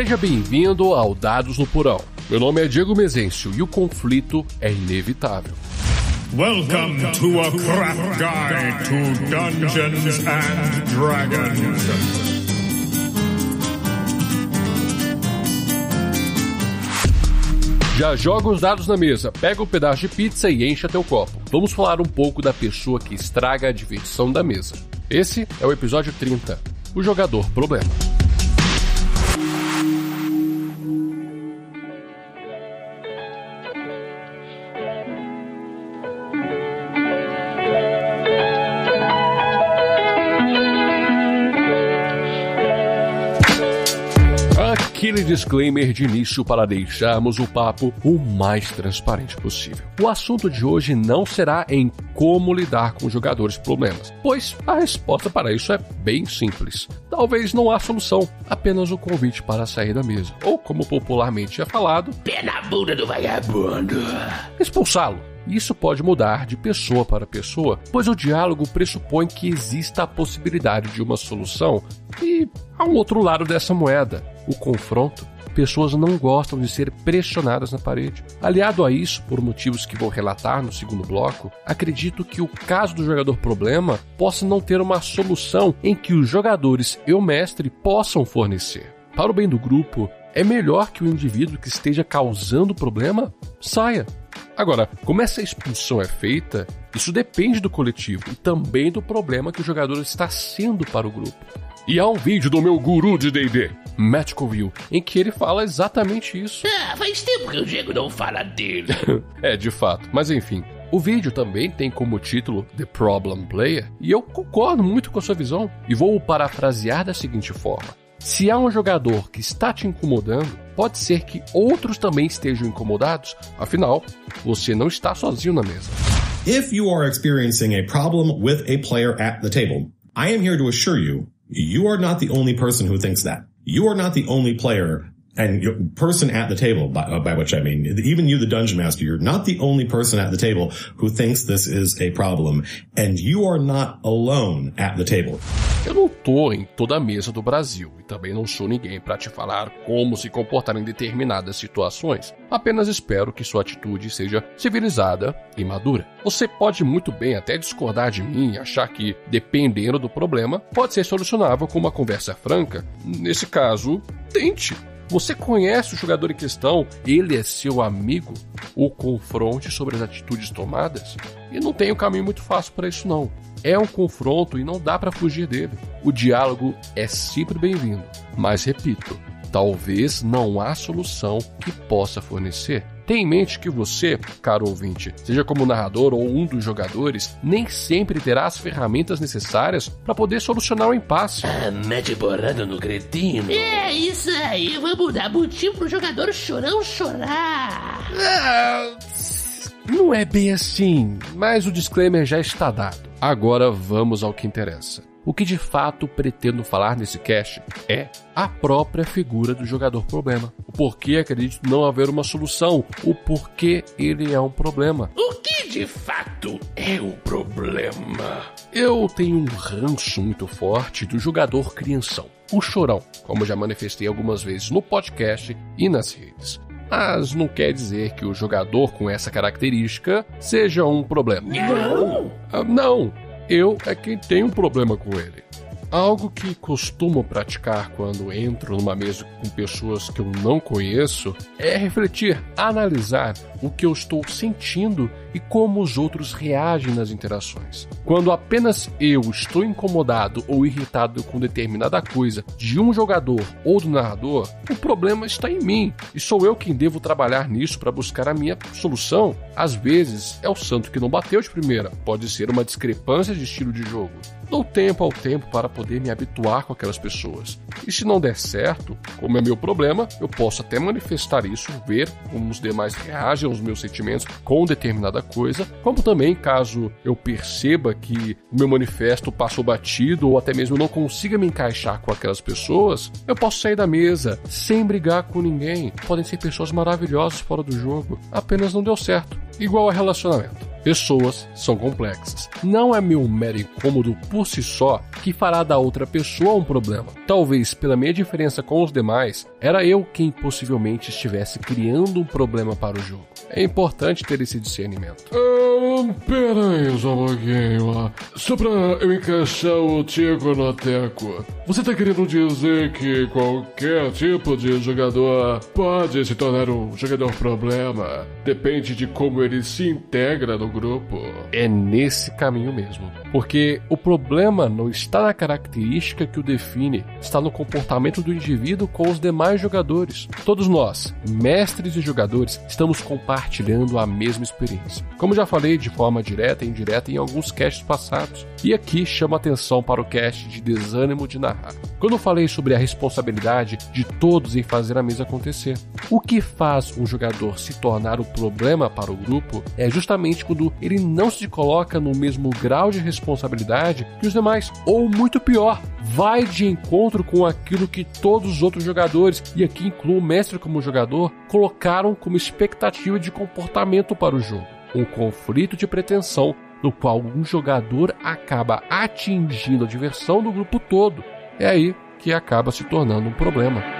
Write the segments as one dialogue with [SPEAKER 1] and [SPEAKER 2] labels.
[SPEAKER 1] Seja bem-vindo ao Dados no Porão. Meu nome é Diego Mezencio e o conflito é inevitável.
[SPEAKER 2] Welcome to a crap guide to Dungeons and Dragons.
[SPEAKER 1] Já joga os dados na mesa, pega um pedaço de pizza e encha teu copo. Vamos falar um pouco da pessoa que estraga a diversão da mesa. Esse é o episódio 30, o jogador problema. Disclaimer de início para deixarmos o papo o mais transparente possível. O assunto de hoje não será em como lidar com jogadores problemas, pois a resposta para isso é bem simples. Talvez não há solução, apenas o convite para sair da mesa, ou como popularmente é falado,
[SPEAKER 3] pé na bunda do vagabundo.
[SPEAKER 1] Expulsá-lo. Isso pode mudar de pessoa para pessoa, pois o diálogo pressupõe que exista a possibilidade de uma solução e há um outro lado dessa moeda, o confronto. Pessoas não gostam de ser pressionadas na parede. Aliado a isso, por motivos que vou relatar no segundo bloco, acredito que o caso do jogador problema possa não ter uma solução em que os jogadores e o mestre possam fornecer. Para o bem do grupo, é melhor que o indivíduo que esteja causando o problema saia. Agora, como essa expulsão é feita, isso depende do coletivo e também do problema que o jogador está sendo para o grupo. E há um vídeo do meu guru de D&D, Matt Coville, em que ele fala exatamente isso.
[SPEAKER 3] Ah, faz tempo que o Diego não fala dele.
[SPEAKER 1] é, de fato. Mas enfim, o vídeo também tem como título The Problem Player, e eu concordo muito com a sua visão, e vou o parafrasear da seguinte forma. Se há um jogador que está te incomodando, pode ser que outros também estejam incomodados, afinal, você não está sozinho na mesa.
[SPEAKER 4] If you are experiencing a problem with a player at the table, I am here to assure you, you are not the only person who thinks that. You are not the only player and person at the table, by, uh, by, which I mean, even you, the dungeon master, you're not the only person at the table who thinks this is a problem, and you are not alone at the table.
[SPEAKER 1] Eu não tô em toda a mesa do Brasil e também não sou ninguém para te falar como se comportar em determinadas situações. Apenas espero que sua atitude seja civilizada e madura. Você pode muito bem até discordar de mim e achar que, dependendo do problema, pode ser solucionável com uma conversa franca. Nesse caso, tente. Você conhece o jogador em questão, ele é seu amigo, o confronte sobre as atitudes tomadas? E não tem um caminho muito fácil para isso não. É um confronto e não dá para fugir dele. O diálogo é sempre bem-vindo, mas repito, talvez não há solução que possa fornecer. Tenha em mente que você, caro ouvinte, seja como narrador ou um dos jogadores, nem sempre terá as ferramentas necessárias para poder solucionar o impasse.
[SPEAKER 3] Ah, mete borrado no cretino.
[SPEAKER 5] É isso aí, vamos dar motivo pro jogador chorão chorar.
[SPEAKER 1] Ah, não é bem assim, mas o disclaimer já está dado. Agora vamos ao que interessa. O que de fato pretendo falar nesse cast é a própria figura do jogador problema. O porquê acredito não haver uma solução. O porquê ele é um problema.
[SPEAKER 3] O que de fato é o problema?
[SPEAKER 1] Eu tenho um ranço muito forte do jogador crianção. O chorão, como já manifestei algumas vezes no podcast e nas redes mas não quer dizer que o jogador com essa característica seja um problema.
[SPEAKER 3] Não!
[SPEAKER 1] Ah, não, eu é quem tem um problema com ele. Algo que costumo praticar quando entro numa mesa com pessoas que eu não conheço é refletir, analisar o que eu estou sentindo e como os outros reagem nas interações. Quando apenas eu estou incomodado ou irritado com determinada coisa de um jogador ou do narrador, o problema está em mim e sou eu quem devo trabalhar nisso para buscar a minha solução. Às vezes é o santo que não bateu de primeira, pode ser uma discrepância de estilo de jogo. Dou tempo ao tempo para poder me habituar com aquelas pessoas. E se não der certo, como é meu problema, eu posso até manifestar isso, ver como os demais reagem aos meus sentimentos com determinada coisa, como também caso eu perceba que o meu manifesto passou batido ou até mesmo não consiga me encaixar com aquelas pessoas, eu posso sair da mesa sem brigar com ninguém. Podem ser pessoas maravilhosas fora do jogo, apenas não deu certo. Igual a relacionamento. Pessoas são complexas. Não é meu mero incômodo por si só que fará da outra pessoa um problema. Talvez pela minha diferença com os demais, era eu quem possivelmente estivesse criando um problema para o jogo. É importante ter esse discernimento.
[SPEAKER 3] Pera aí só um pouquinho. Só pra eu encaixar o Tico no teco. Você tá querendo dizer que qualquer tipo de jogador pode se tornar um jogador problema? Depende de como ele se integra no grupo.
[SPEAKER 1] É nesse caminho mesmo. Porque o problema não está na característica que o define, está no comportamento do indivíduo com os demais jogadores. Todos nós, mestres e jogadores, estamos compartilhando a mesma experiência. Como já falei de forma direta e indireta em alguns casts passados. E aqui chama atenção para o cast de desânimo de narrar. Quando falei sobre a responsabilidade de todos em fazer a mesa acontecer. O que faz um jogador se tornar o problema para o grupo é justamente quando ele não se coloca no mesmo grau de responsabilidade que os demais, ou muito pior, vai de encontro com aquilo que todos os outros jogadores, e aqui incluo o mestre como jogador, colocaram como expectativa de comportamento para o jogo. Um conflito de pretensão no qual um jogador acaba atingindo a diversão do grupo todo. É aí que acaba se tornando um problema.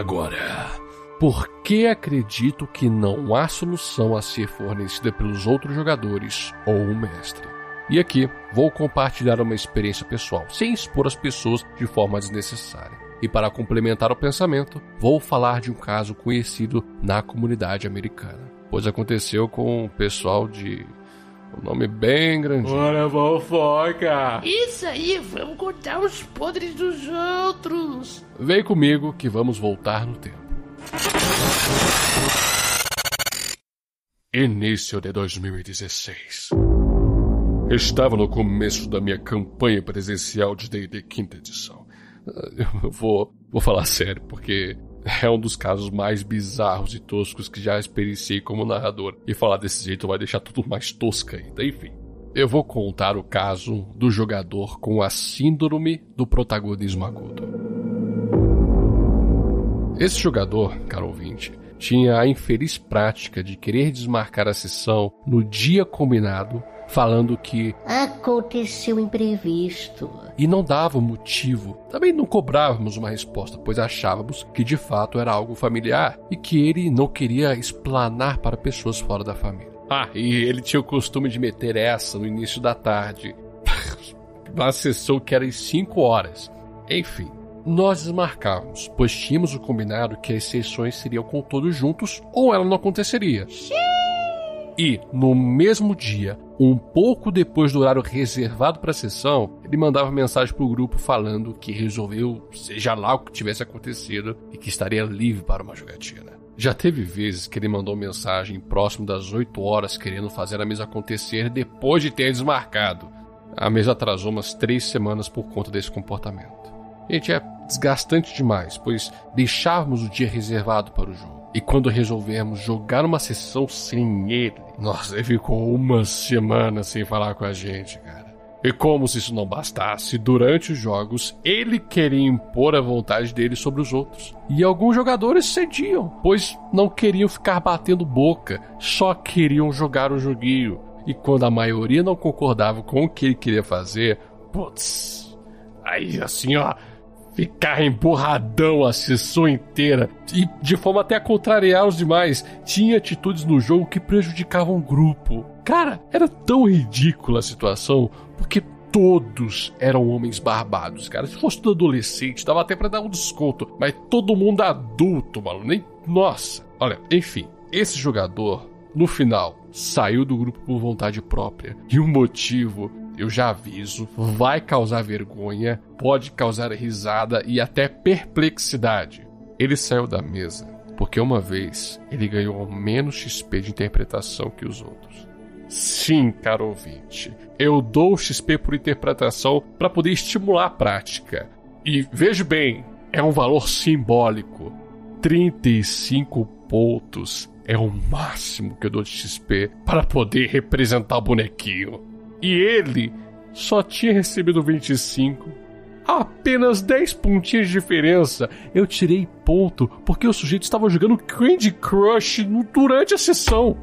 [SPEAKER 1] Agora? Por que acredito que não há solução a ser fornecida pelos outros jogadores ou o mestre? E aqui vou compartilhar uma experiência pessoal, sem expor as pessoas de forma desnecessária. E para complementar o pensamento, vou falar de um caso conhecido na comunidade americana, pois aconteceu com o pessoal de um nome bem grandinho.
[SPEAKER 3] Bora, fofoca!
[SPEAKER 5] Isso aí, vamos contar os podres dos outros.
[SPEAKER 1] Vem comigo que vamos voltar no tempo. Início de 2016. Estava no começo da minha campanha presencial de D&D quinta edição. Eu vou, vou falar sério, porque é um dos casos mais bizarros e toscos que já experienciei como narrador. E falar desse jeito vai deixar tudo mais tosco ainda, enfim. Eu vou contar o caso do jogador com a síndrome do protagonismo agudo. Esse jogador, caro ouvinte, tinha a infeliz prática de querer desmarcar a sessão no dia combinado, falando que
[SPEAKER 5] Aconteceu imprevisto.
[SPEAKER 1] e não dava motivo. Também não cobrávamos uma resposta, pois achávamos que de fato era algo familiar e que ele não queria explanar para pessoas fora da família. Ah, e ele tinha o costume de meter essa no início da tarde, na sessão que era às 5 horas. Enfim, nós desmarcávamos, pois tínhamos o combinado que as sessões seriam com todos juntos ou ela não aconteceria. E, no mesmo dia, um pouco depois do horário reservado para a sessão, ele mandava mensagem para o grupo falando que resolveu, seja lá o que tivesse acontecido, e que estaria livre para uma jogatina. Já teve vezes que ele mandou mensagem próximo das 8 horas querendo fazer a mesa acontecer depois de ter desmarcado. A mesa atrasou umas três semanas por conta desse comportamento. Gente, é desgastante demais, pois deixávamos o dia reservado para o jogo. E quando resolvemos jogar uma sessão sem ele, nossa, ele ficou uma semana sem falar com a gente, cara. E como se isso não bastasse, durante os jogos ele queria impor a vontade dele sobre os outros. E alguns jogadores cediam, pois não queriam ficar batendo boca, só queriam jogar o joguinho. E quando a maioria não concordava com o que ele queria fazer, putz, aí assim ó, ficar empurradão a sessão inteira e de forma até a contrariar os demais. Tinha atitudes no jogo que prejudicavam o grupo. Cara, era tão ridícula a situação porque todos eram homens barbados, cara. Se fosse tudo adolescente, dava até pra dar um desconto, mas todo mundo adulto, mano. Nem. Nossa. Olha, enfim, esse jogador, no final, saiu do grupo por vontade própria. E o motivo eu já aviso, vai causar vergonha, pode causar risada e até perplexidade. Ele saiu da mesa porque uma vez ele ganhou menos XP de interpretação que os outros. Sim, caro ouvinte, eu dou XP por interpretação para poder estimular a prática. E veja bem, é um valor simbólico. 35 pontos é o máximo que eu dou de XP para poder representar o bonequinho. E ele só tinha recebido 25. Apenas 10 pontinhos de diferença. Eu tirei ponto porque o sujeito estava jogando Candy Crush durante a sessão.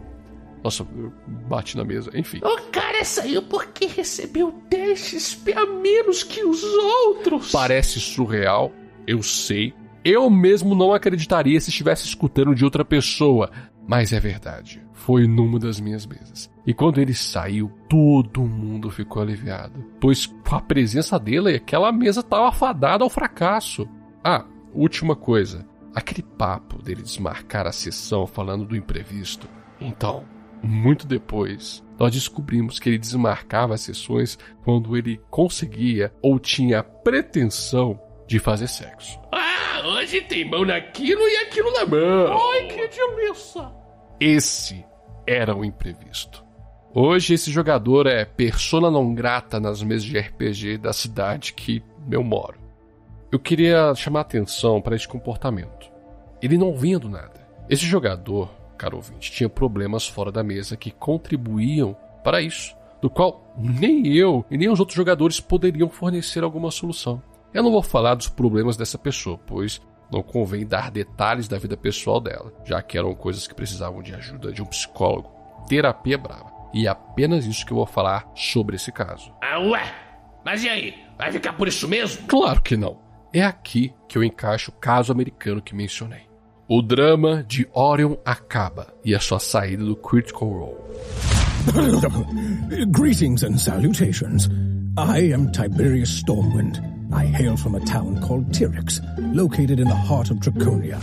[SPEAKER 1] Nossa, eu bati na mesa, enfim.
[SPEAKER 5] O cara saiu porque recebeu 10 XP a menos que os outros.
[SPEAKER 1] Parece surreal, eu sei. Eu mesmo não acreditaria se estivesse escutando de outra pessoa, mas é verdade. Foi numa das minhas mesas. E quando ele saiu, todo mundo ficou aliviado, pois com a presença dele, aquela mesa estava fadada ao fracasso. Ah, última coisa. Aquele papo dele desmarcar a sessão falando do imprevisto. Então, muito depois, nós descobrimos que ele desmarcava as sessões quando ele conseguia ou tinha pretensão de fazer sexo.
[SPEAKER 5] Ah, hoje tem mão naquilo e aquilo na mão.
[SPEAKER 3] Ai, que delícia!
[SPEAKER 1] Esse era o imprevisto. Hoje esse jogador é persona não grata nas mesas de RPG da cidade que eu moro. Eu queria chamar atenção para esse comportamento. Ele não vinha do nada. Esse jogador, caro ouvinte, tinha problemas fora da mesa que contribuíam para isso, do qual nem eu e nem os outros jogadores poderiam fornecer alguma solução. Eu não vou falar dos problemas dessa pessoa, pois não convém dar detalhes da vida pessoal dela, já que eram coisas que precisavam de ajuda de um psicólogo. Terapia brava. E é apenas isso que eu vou falar sobre esse caso.
[SPEAKER 5] Ah, ué? Mas e aí? Vai ficar por isso mesmo?
[SPEAKER 1] Claro que não. É aqui que eu encaixo o caso americano que mencionei. O drama de Orion acaba e a sua saída do Critical Role.
[SPEAKER 6] Greetings and salutations. I am Tiberius Stormwind. I hail from a town called Tyrix, located in the heart of Draconia.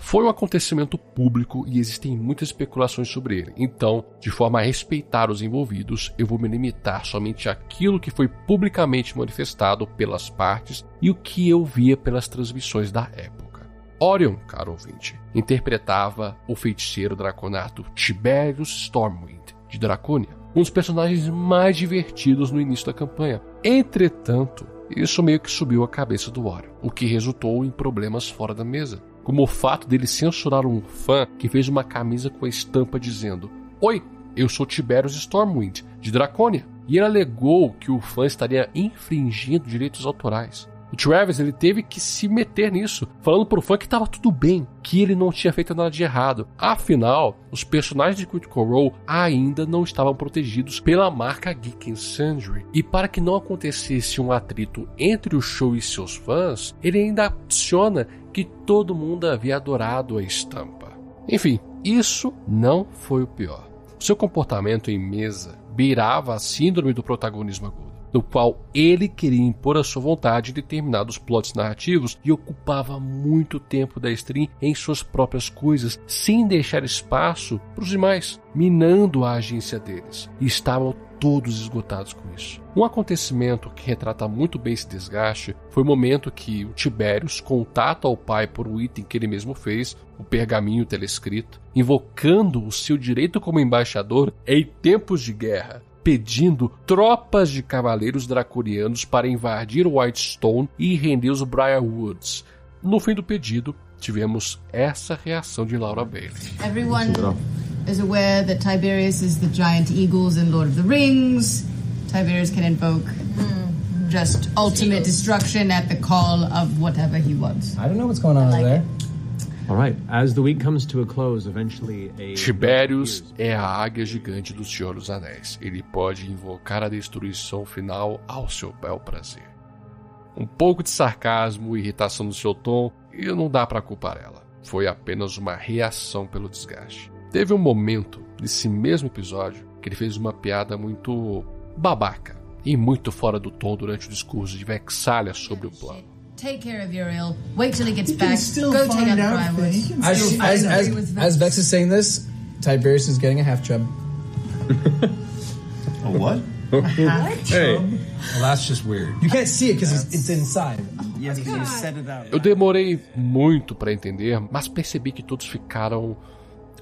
[SPEAKER 1] Foi um acontecimento público e existem muitas especulações sobre ele. Então, de forma a respeitar os envolvidos, eu vou me limitar somente àquilo que foi publicamente manifestado pelas partes e o que eu via pelas transmissões da época. Orion, caro ouvinte, interpretava o feiticeiro draconato Tiberius Stormwind, de Draconia, um dos personagens mais divertidos no início da campanha. Entretanto, isso meio que subiu a cabeça do Orion, o que resultou em problemas fora da mesa como o fato dele censurar um fã que fez uma camisa com a estampa dizendo: Oi, eu sou Tiberius Stormwind, de Draconia. E ele alegou que o fã estaria infringindo direitos autorais. O Travis ele teve que se meter nisso, falando pro fã que estava tudo bem, que ele não tinha feito nada de errado. Afinal, os personagens de Critical Role ainda não estavam protegidos pela marca Geek Sundry. E para que não acontecesse um atrito entre o show e seus fãs, ele ainda adiciona que todo mundo havia adorado a estampa. Enfim, isso não foi o pior. Seu comportamento em mesa beirava a síndrome do protagonismo agudo, no qual ele queria impor a sua vontade em determinados plots narrativos e ocupava muito tempo da stream em suas próprias coisas, sem deixar espaço para os demais, minando a agência deles. E estavam todos esgotados com isso. Um acontecimento que retrata muito bem esse desgaste foi o momento que o contata ao pai por um item que ele mesmo fez, o pergaminho telescrito, invocando o seu direito como embaixador em tempos de guerra, pedindo tropas de cavaleiros draconianos para invadir Whitestone e render os Briarwoods. No fim do pedido, tivemos essa reação de Laura Bailey.
[SPEAKER 7] Everyone is aware that Tiberius is the giant eagles in Lord of the Rings. Tiberius can invoke just ultimate destruction at the call of whatever he wants.
[SPEAKER 8] I don't know what's going on over there.
[SPEAKER 9] All right. As the week comes to a close, eventually a
[SPEAKER 1] Tiberius é a águia gigante do Senhor dos Anéis. Ele pode invocar a destruição final ao seu bel prazer. Um pouco de sarcasmo e irritação no seu tom, e não dá para culpar ela. Foi apenas uma reação pelo desgaste. Teve um momento nesse mesmo episódio que ele fez uma piada muito babaca e muito fora do tom durante o discurso de Vexalia sobre o plano.
[SPEAKER 7] Take care of Uriel. Wait till he gets back.
[SPEAKER 10] still
[SPEAKER 7] Go take out the
[SPEAKER 10] can
[SPEAKER 8] As, as, as,
[SPEAKER 7] Vex.
[SPEAKER 8] as Vex is saying this, Tiberius is getting a half chub.
[SPEAKER 10] A what?
[SPEAKER 1] Ei,
[SPEAKER 11] Well, that's just weird.
[SPEAKER 8] You can't see it because it's inside.
[SPEAKER 10] Yes, because you it out.
[SPEAKER 1] eu demorei muito para entender, mas percebi que todos ficaram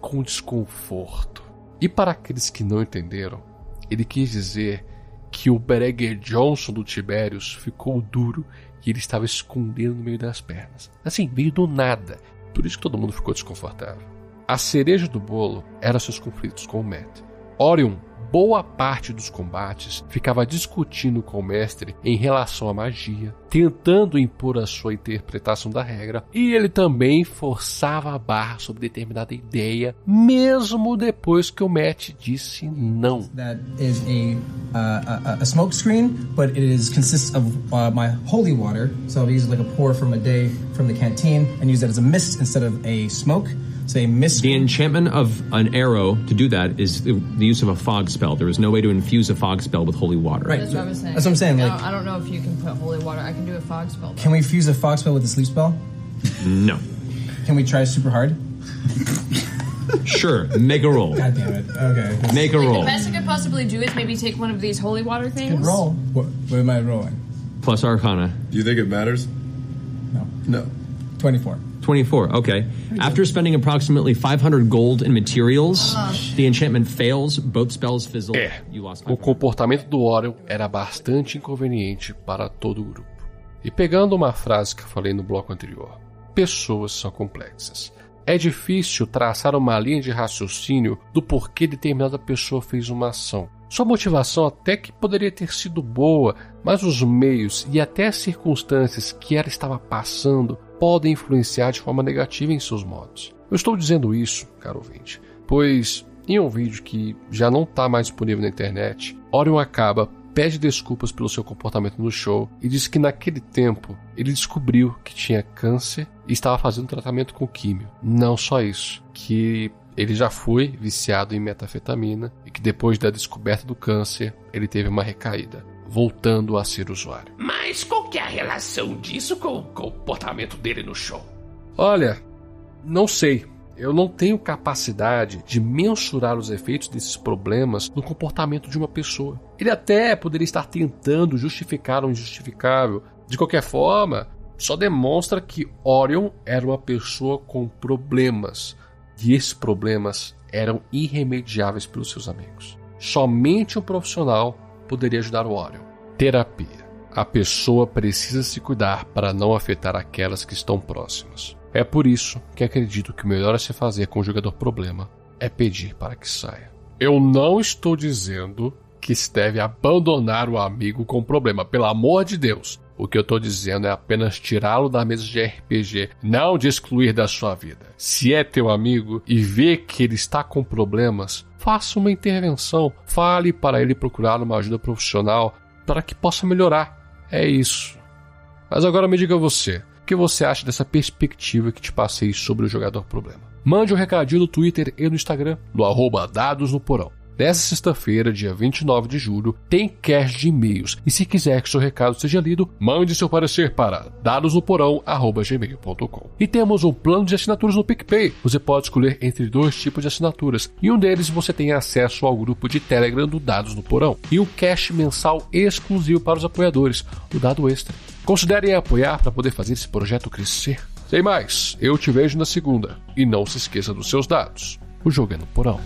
[SPEAKER 1] com desconforto. E para aqueles que não entenderam, ele quis dizer que o Bereger Johnson do Tiberius ficou duro e ele estava escondendo no meio das pernas. Assim, veio do nada. Por isso que todo mundo ficou desconfortável. A cereja do bolo eram seus conflitos com o Matt. Orion boa parte dos combates ficava discutindo com o mestre em relação à magia, tentando impor a sua interpretação da regra, e ele também forçava a barra sobre determinada ideia, mesmo depois que o Matt disse não.
[SPEAKER 8] That is a uh, a, a smoke screen, but it is consists of uh, my holy water. So I'll use like a pour from a day from the canteen and use that as a mist instead of a smoke. Say mist.
[SPEAKER 9] The enchantment of an arrow to do that is the, the use of a fog spell. There is no way to infuse a fog spell with holy water.
[SPEAKER 8] Right.
[SPEAKER 7] That's what I was saying.
[SPEAKER 8] That's what I'm saying,
[SPEAKER 7] I
[SPEAKER 8] like-
[SPEAKER 7] don't, I don't know if you can put holy water. I can do a fog spell.
[SPEAKER 8] Can we fuse a fog spell with a sleep spell?
[SPEAKER 9] No.
[SPEAKER 8] Can we try super hard?
[SPEAKER 9] Sure. Make a roll.
[SPEAKER 8] God damn it. Okay.
[SPEAKER 9] Make a
[SPEAKER 7] Like,
[SPEAKER 9] roll.
[SPEAKER 7] the best I could possibly do is maybe take one of these holy water things.
[SPEAKER 8] Good roll. What, what am I rolling?
[SPEAKER 9] Plus Arcana.
[SPEAKER 11] Do you think it matters?
[SPEAKER 8] No.
[SPEAKER 11] No.
[SPEAKER 8] 24.
[SPEAKER 9] 24. Okay. After spending approximately 500 gold in materials, the enchantment fails. Both spells fizzle.
[SPEAKER 1] É,
[SPEAKER 9] You lost
[SPEAKER 1] o comportamento do Orion era bastante inconveniente para todo o grupo. E pegando uma frase que eu falei no bloco anterior, pessoas são complexas. É difícil traçar uma linha de raciocínio do porquê determinada pessoa fez uma ação. Sua motivação até que poderia ter sido boa, mas os meios e até as circunstâncias que ela estava passando podem influenciar de forma negativa em seus modos. Eu estou dizendo isso, caro ouvinte, pois em um vídeo que já não está mais disponível na internet, Orion acaba pede desculpas pelo seu comportamento no show e diz que naquele tempo ele descobriu que tinha câncer e estava fazendo tratamento com químio. Não só isso, que ele já foi viciado em metafetamina e que depois da descoberta do câncer ele teve uma recaída, voltando a ser usuário.
[SPEAKER 5] Mas qual que é a relação disso com o comportamento dele no show?
[SPEAKER 1] Olha, não sei. Eu não tenho capacidade de mensurar os efeitos desses problemas no comportamento de uma pessoa. Ele até poderia estar tentando justificar o injustificável. De qualquer forma, só demonstra que Orion era uma pessoa com problemas. E esses problemas eram irremediáveis pelos seus amigos. Somente um profissional poderia ajudar o Orion. Terapia. A pessoa precisa se cuidar para não afetar aquelas que estão próximas. É por isso que acredito que o melhor a se fazer com o jogador problema é pedir para que saia. Eu não estou dizendo que se deve abandonar o amigo com problema, pelo amor de Deus. O que eu estou dizendo é apenas tirá-lo da mesa de RPG, não de excluir da sua vida. Se é teu amigo e vê que ele está com problemas, faça uma intervenção, fale para ele procurar uma ajuda profissional para que possa melhorar. É isso. Mas agora me diga você, o que você acha dessa perspectiva que te passei sobre o jogador problema? Mande um recadinho no Twitter e no Instagram, no arroba Dados no Porão. Nessa sexta-feira, dia 29 de julho, tem cast de e-mails. E se quiser que seu recado seja lido, mande seu parecer para dadosnoporão.gmail.com. E temos um plano de assinaturas no PicPay. Você pode escolher entre dois tipos de assinaturas. E um deles você tem acesso ao grupo de Telegram do Dados no Porão. E um cast mensal exclusivo para os apoiadores, o Dado Extra. Considerem apoiar para poder fazer esse projeto crescer. Sem mais, eu te vejo na segunda. E não se esqueça dos seus dados. O jogo é no porão.